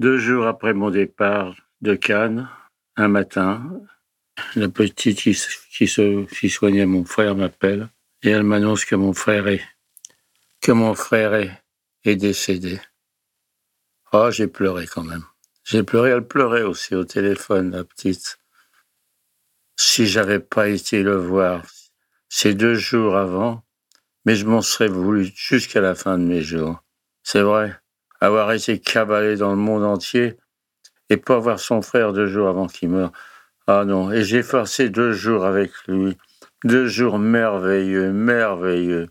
Deux jours après mon départ de Cannes, un matin, la petite qui, qui, se, qui soignait mon frère m'appelle et elle m'annonce que mon frère est que mon frère est, est décédé. Oh, j'ai pleuré quand même. J'ai pleuré, elle pleurait aussi au téléphone, la petite. Si j'avais pas été le voir ces deux jours avant, mais je m'en serais voulu jusqu'à la fin de mes jours. C'est vrai, avoir été cabalé dans le monde entier et pas voir son frère deux jours avant qu'il meure. Ah non, et j'ai passé deux jours avec lui. Deux jours merveilleux, merveilleux.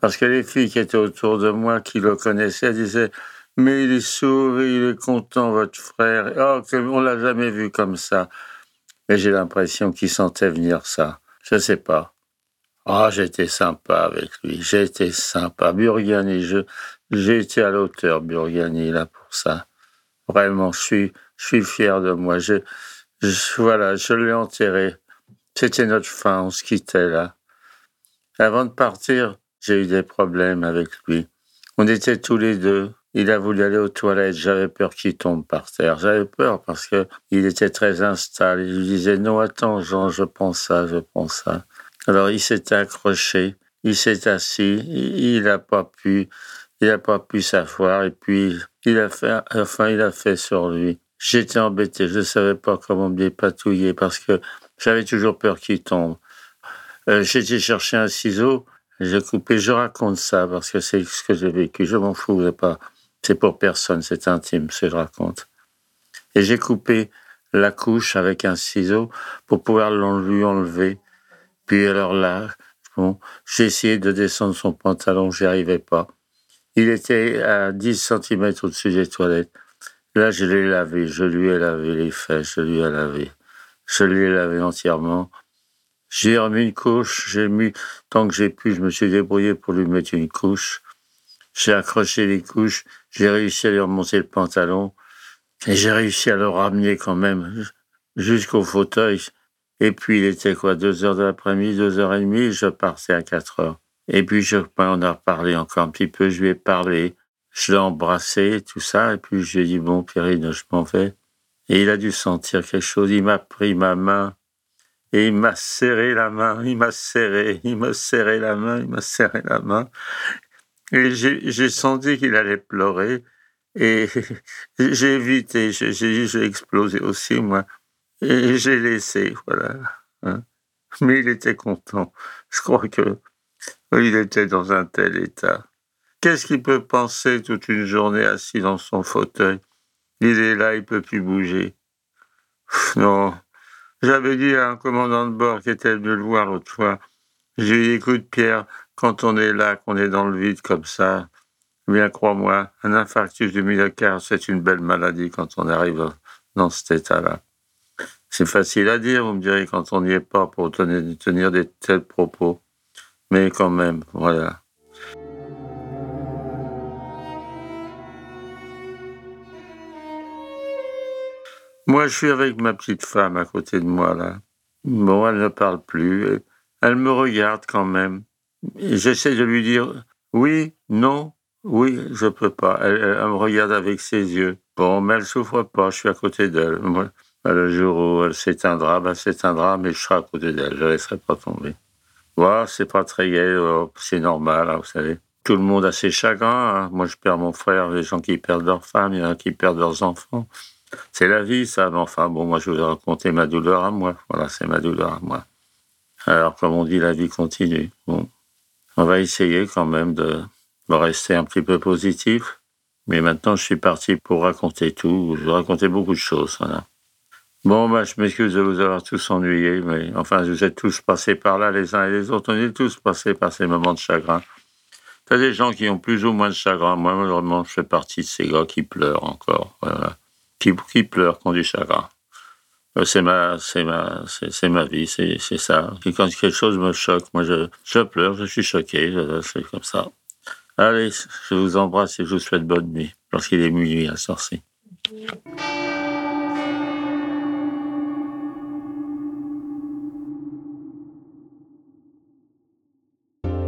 Parce que les filles qui étaient autour de moi, qui le connaissaient, disaient Mais il est il est content, votre frère. Oh, on l'a jamais vu comme ça. Mais j'ai l'impression qu'il sentait venir ça. Je sais pas. Ah, j'étais sympa avec lui. J'ai été sympa. Burgani, je, j'ai été à l'auteur, Burgani, là, pour ça. Vraiment, je suis, je suis fier de moi. Je, je- voilà, je l'ai enterré. C'était notre fin, on se quittait là. Avant de partir, j'ai eu des problèmes avec lui. On était tous les deux. Il a voulu aller aux toilettes. J'avais peur qu'il tombe par terre. J'avais peur parce que il était très instable. Il disait non, attends, Jean, je pense ça, je pense ça. Alors il s'est accroché, il s'est assis, il n'a pas pu, il n'a pas pu s'asseoir et puis il a fait, enfin il a fait sur lui. J'étais embêté, je ne savais pas comment me dépatouiller parce que j'avais toujours peur qu'il tombe. Euh, été chercher un ciseau, j'ai coupé, je raconte ça parce que c'est ce que j'ai vécu, je m'en fous, c'est pas, c'est pour personne, c'est intime, ce que je raconte. Et j'ai coupé la couche avec un ciseau pour pouvoir lui enlever. Puis alors là, bon, j'ai essayé de descendre son pantalon, j'y arrivais pas. Il était à 10 cm au-dessus des toilettes. Là, je l'ai lavé, je lui ai lavé les fesses, je lui ai lavé. Je lui ai lavé entièrement. J'ai remis une couche, j'ai mis, tant que j'ai pu, je me suis débrouillé pour lui mettre une couche. J'ai accroché les couches, j'ai réussi à lui remonter le pantalon, et j'ai réussi à le ramener quand même jusqu'au fauteuil. Et puis, il était quoi, deux heures de l'après-midi, deux heures et demie, je partais à quatre heures. Et puis, je, ben, on a reparlé encore un petit peu, je lui ai parlé, je l'ai embrassé, tout ça, et puis je lui ai dit, bon, Pierrine, je m'en vais. Et il a dû sentir quelque chose, il m'a pris ma main, et il m'a serré la main, il m'a serré, il m'a serré la main, il m'a serré la main. Et j'ai senti qu'il allait pleurer, et j'ai évité, j'ai explosé aussi, moi. Et j'ai laissé, voilà. hein. Mais il était content. Je crois que il était dans un tel état. Qu'est-ce qu'il peut penser toute une journée assis dans son fauteuil? Il est là, il peut plus bouger. Non. J'avais dit à un commandant de bord qui était venu le voir l'autre fois, j'ai dit, écoute Pierre, quand on est là, qu'on est dans le vide comme ça, bien crois-moi, un infarctus du myocarde, c'est une belle maladie quand on arrive dans cet état-là. C'est facile à dire, vous me direz, quand on n'y est pas pour tenir, tenir des tels propos. Mais quand même, voilà. Moi, je suis avec ma petite femme à côté de moi, là. Bon, elle ne parle plus. Elle me regarde quand même. J'essaie de lui dire oui, non, oui, je peux pas. Elle me regarde avec ses yeux. Bon, mais elle souffre pas, je suis à côté d'elle. Bah, le jour où elle s'éteindra, ben, elle s'éteindra, mais je serai à côté d'elle, je ne la laisserai pas tomber. Voilà, c'est pas très gai, euh, c'est normal, hein, vous savez. Tout le monde a ses chagrins. hein. Moi, je perds mon frère, les gens qui perdent leur femme, il y en a qui perdent leurs enfants. C'est la vie, ça. Mais enfin, bon, moi, je vous ai raconté ma douleur à moi. Voilà, c'est ma douleur à moi. Alors, comme on dit, la vie continue. Bon, on va essayer quand même de, rester un petit peu positif. Mais maintenant, je suis parti pour raconter tout. Je raconter beaucoup de choses. Bon, bah, je m'excuse de vous avoir tous ennuyés, mais enfin, vous êtes tous passés par là, les uns et les autres. On est tous passés par ces moments de chagrin. T'as des gens qui ont plus ou moins de chagrin. Moi, malheureusement, je fais partie de ces gars qui pleurent encore. Qui, pleurent, qui ont du chagrin. Euh, C'est ma, ma, ma vie, c'est ça. Et quand quelque chose me choque, moi, je, je pleure, je suis choqué, c'est comme ça. Allez, je vous embrasse et je vous souhaite bonne nuit, lorsqu'il est minuit à Sorcy.